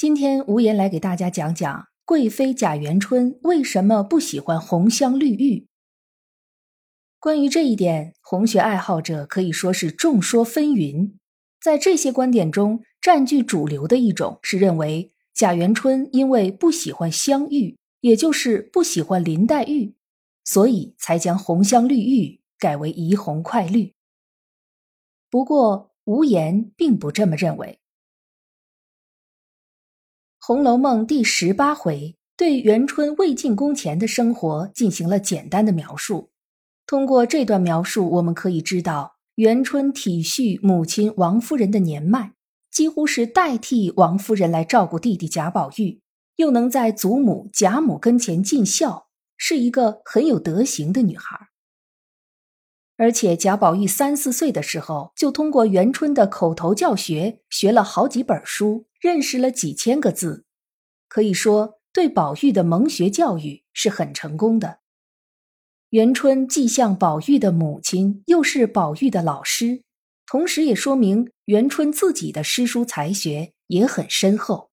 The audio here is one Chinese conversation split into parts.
今天无言来给大家讲讲贵妃贾元春为什么不喜欢红香绿玉。关于这一点，红学爱好者可以说是众说纷纭。在这些观点中，占据主流的一种是认为贾元春因为不喜欢香玉，也就是不喜欢林黛玉，所以才将红香绿玉改为怡红快绿。不过，无言并不这么认为。《红楼梦》第十八回对元春未进宫前的生活进行了简单的描述。通过这段描述，我们可以知道，元春体恤母亲王夫人的年迈，几乎是代替王夫人来照顾弟弟贾宝玉，又能在祖母贾母跟前尽孝，是一个很有德行的女孩。而且贾宝玉三四岁的时候，就通过元春的口头教学，学了好几本书。认识了几千个字，可以说对宝玉的蒙学教育是很成功的。元春既像宝玉的母亲，又是宝玉的老师，同时也说明元春自己的诗书才学也很深厚。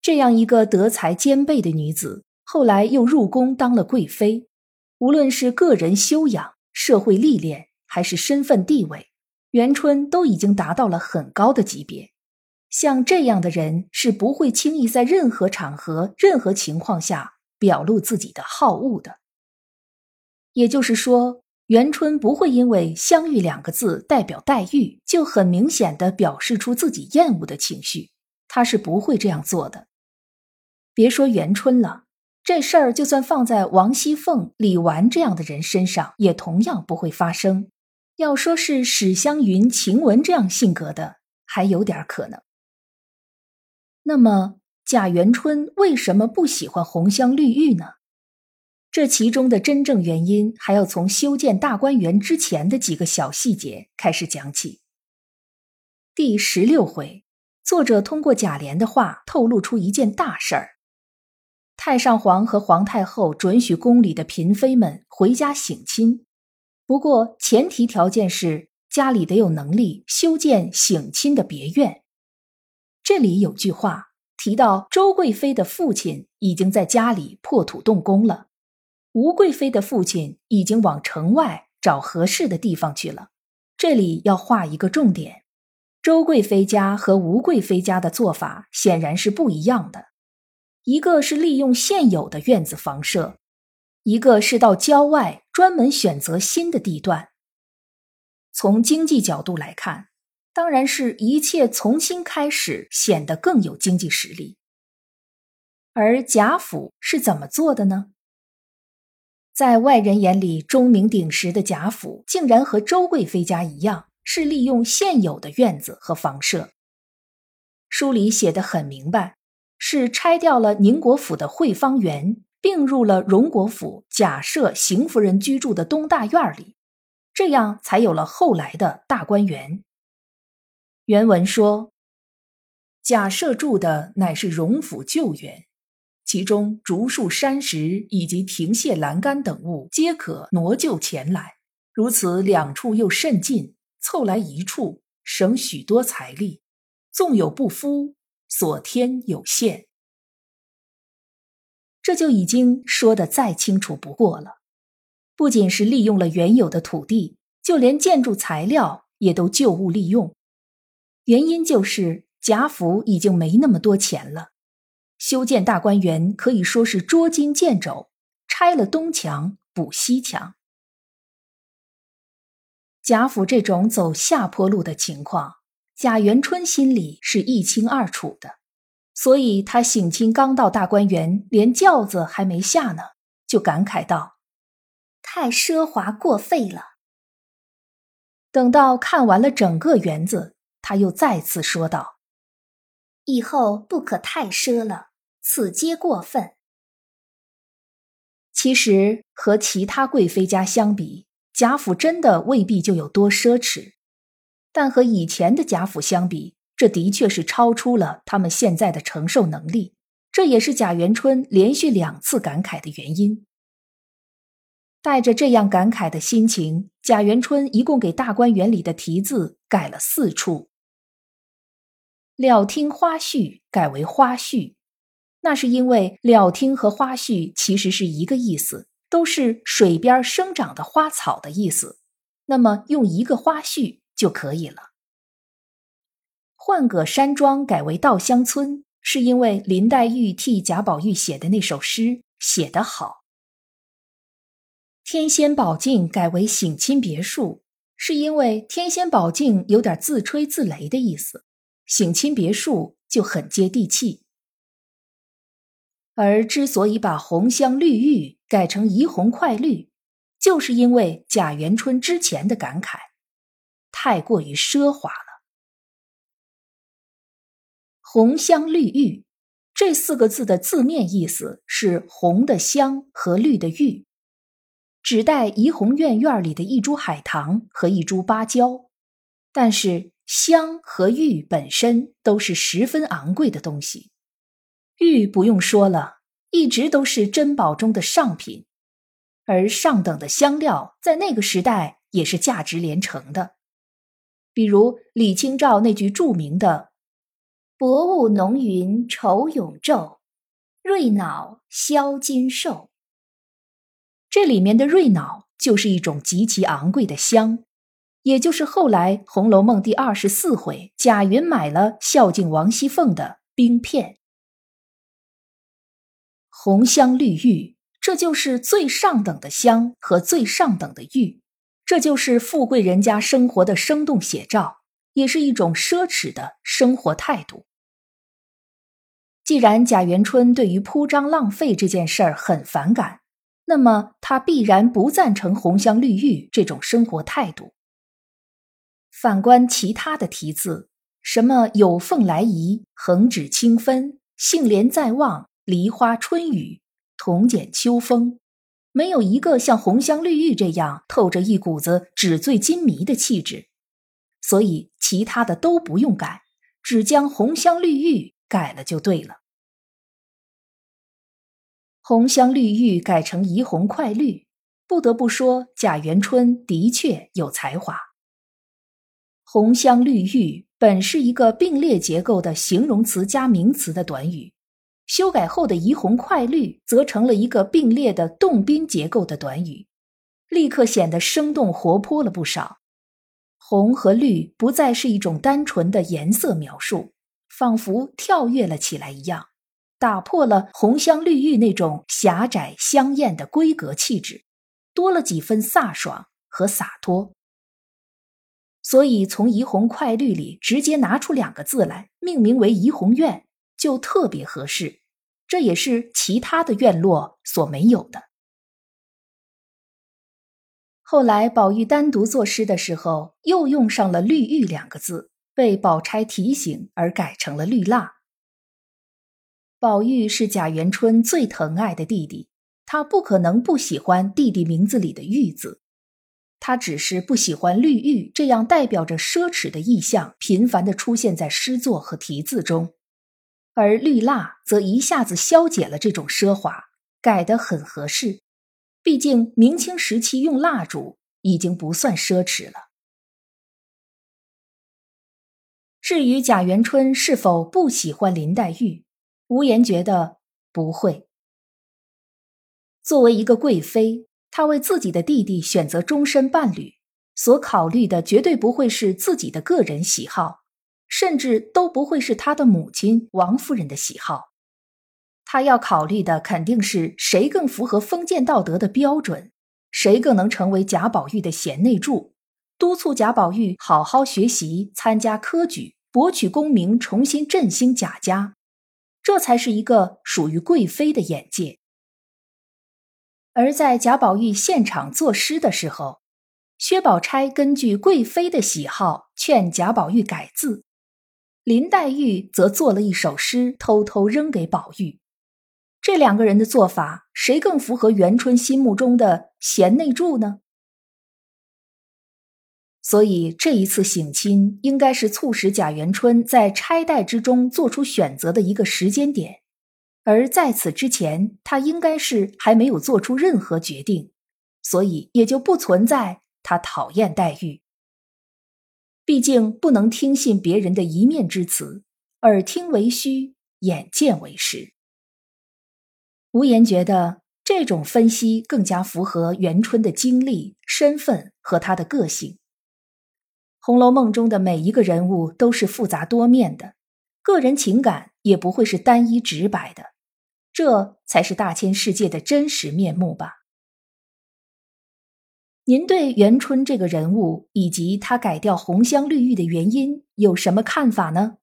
这样一个德才兼备的女子，后来又入宫当了贵妃，无论是个人修养、社会历练，还是身份地位，元春都已经达到了很高的级别。像这样的人是不会轻易在任何场合、任何情况下表露自己的好恶的。也就是说，元春不会因为“相遇”两个字代表黛玉，就很明显的表示出自己厌恶的情绪。他是不会这样做的。别说元春了，这事儿就算放在王熙凤、李纨这样的人身上，也同样不会发生。要说是史湘云、晴雯这样性格的，还有点可能。那么贾元春为什么不喜欢红香绿玉呢？这其中的真正原因还要从修建大观园之前的几个小细节开始讲起。第十六回，作者通过贾琏的话透露出一件大事儿：太上皇和皇太后准许宫里的嫔妃们回家省亲，不过前提条件是家里得有能力修建省亲的别院。这里有句话提到，周贵妃的父亲已经在家里破土动工了，吴贵妃的父亲已经往城外找合适的地方去了。这里要画一个重点：周贵妃家和吴贵妃家的做法显然是不一样的，一个是利用现有的院子房舍，一个是到郊外专门选择新的地段。从经济角度来看。当然是一切从新开始，显得更有经济实力。而贾府是怎么做的呢？在外人眼里，钟鸣鼎食的贾府竟然和周贵妃家一样，是利用现有的院子和房舍。书里写的很明白，是拆掉了宁国府的惠芳园，并入了荣国府贾赦邢夫人居住的东大院里，这样才有了后来的大观园。原文说：“贾赦住的乃是荣府旧园，其中竹树、山石以及亭榭栏杆等物，皆可挪就前来。如此两处又甚近，凑来一处，省许多财力。纵有不敷，所添有限。这就已经说的再清楚不过了。不仅是利用了原有的土地，就连建筑材料也都旧物利用。”原因就是贾府已经没那么多钱了，修建大观园可以说是捉襟见肘，拆了东墙补西墙。贾府这种走下坡路的情况，贾元春心里是一清二楚的，所以他省亲刚到大观园，连轿子还没下呢，就感慨道：“太奢华过费了。”等到看完了整个园子。他又再次说道：“以后不可太奢了，此皆过分。其实和其他贵妃家相比，贾府真的未必就有多奢侈，但和以前的贾府相比，这的确是超出了他们现在的承受能力。这也是贾元春连续两次感慨的原因。带着这样感慨的心情，贾元春一共给大观园里的题字改了四处。了听花絮改为花絮，那是因为了听和花絮其实是一个意思，都是水边生长的花草的意思，那么用一个花絮就可以了。换葛山庄改为稻香村，是因为林黛玉替贾宝玉写的那首诗写得好。天仙宝镜改为省亲别墅，是因为天仙宝镜有点自吹自擂的意思，省亲别墅就很接地气。而之所以把红香绿玉改成怡红快绿，就是因为贾元春之前的感慨，太过于奢华了。红香绿玉这四个字的字面意思是红的香和绿的玉。指代怡红院院里的一株海棠和一株芭蕉，但是香和玉本身都是十分昂贵的东西，玉不用说了，一直都是珍宝中的上品，而上等的香料在那个时代也是价值连城的，比如李清照那句著名的“薄雾浓云愁永昼，瑞脑销金兽”。这里面的瑞脑就是一种极其昂贵的香，也就是后来《红楼梦》第二十四回贾云买了孝敬王熙凤的冰片。红香绿玉，这就是最上等的香和最上等的玉，这就是富贵人家生活的生动写照，也是一种奢侈的生活态度。既然贾元春对于铺张浪费这件事儿很反感。那么他必然不赞成红香绿玉这种生活态度。反观其他的题字，什么有凤来仪、横指清芬、杏帘在望、梨花春雨、铜剪秋风，没有一个像红香绿玉这样透着一股子纸醉金迷的气质，所以其他的都不用改，只将红香绿玉改了就对了。红香绿玉改成怡红快绿，不得不说贾元春的确有才华。红香绿玉本是一个并列结构的形容词加名词的短语，修改后的怡红快绿则成了一个并列的动宾结构的短语，立刻显得生动活泼了不少。红和绿不再是一种单纯的颜色描述，仿佛跳跃了起来一样。打破了红香绿玉那种狭窄香艳的闺阁气质，多了几分飒爽和洒脱。所以从怡红快绿里直接拿出两个字来命名为怡红院，就特别合适。这也是其他的院落所没有的。后来宝玉单独作诗的时候，又用上了绿玉两个字，被宝钗提醒而改成了绿蜡。宝玉是贾元春最疼爱的弟弟，他不可能不喜欢弟弟名字里的“玉”字，他只是不喜欢绿玉这样代表着奢侈的意象频繁的出现在诗作和题字中，而绿蜡则一下子消解了这种奢华，改得很合适。毕竟明清时期用蜡烛已经不算奢侈了。至于贾元春是否不喜欢林黛玉？无言觉得不会。作为一个贵妃，她为自己的弟弟选择终身伴侣，所考虑的绝对不会是自己的个人喜好，甚至都不会是他的母亲王夫人的喜好。他要考虑的肯定是谁更符合封建道德的标准，谁更能成为贾宝玉的贤内助，督促贾宝玉好好学习、参加科举，博取功名，重新振兴贾家。这才是一个属于贵妃的眼界。而在贾宝玉现场作诗的时候，薛宝钗根据贵妃的喜好劝贾宝玉改字，林黛玉则做了一首诗，偷偷扔给宝玉。这两个人的做法，谁更符合元春心目中的贤内助呢？所以这一次省亲，应该是促使贾元春在钗黛之中做出选择的一个时间点。而在此之前，他应该是还没有做出任何决定，所以也就不存在他讨厌黛玉。毕竟不能听信别人的一面之词，耳听为虚，眼见为实。无言觉得这种分析更加符合元春的经历、身份和他的个性。《红楼梦》中的每一个人物都是复杂多面的，个人情感也不会是单一直白的。这才是大千世界的真实面目吧？您对元春这个人物以及他改掉红香绿玉的原因有什么看法呢？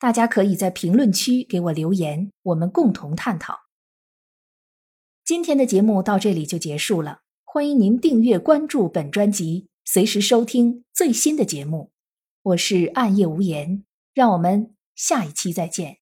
大家可以在评论区给我留言，我们共同探讨。今天的节目到这里就结束了，欢迎您订阅关注本专辑，随时收听最新的节目。我是暗夜无言，让我们下一期再见。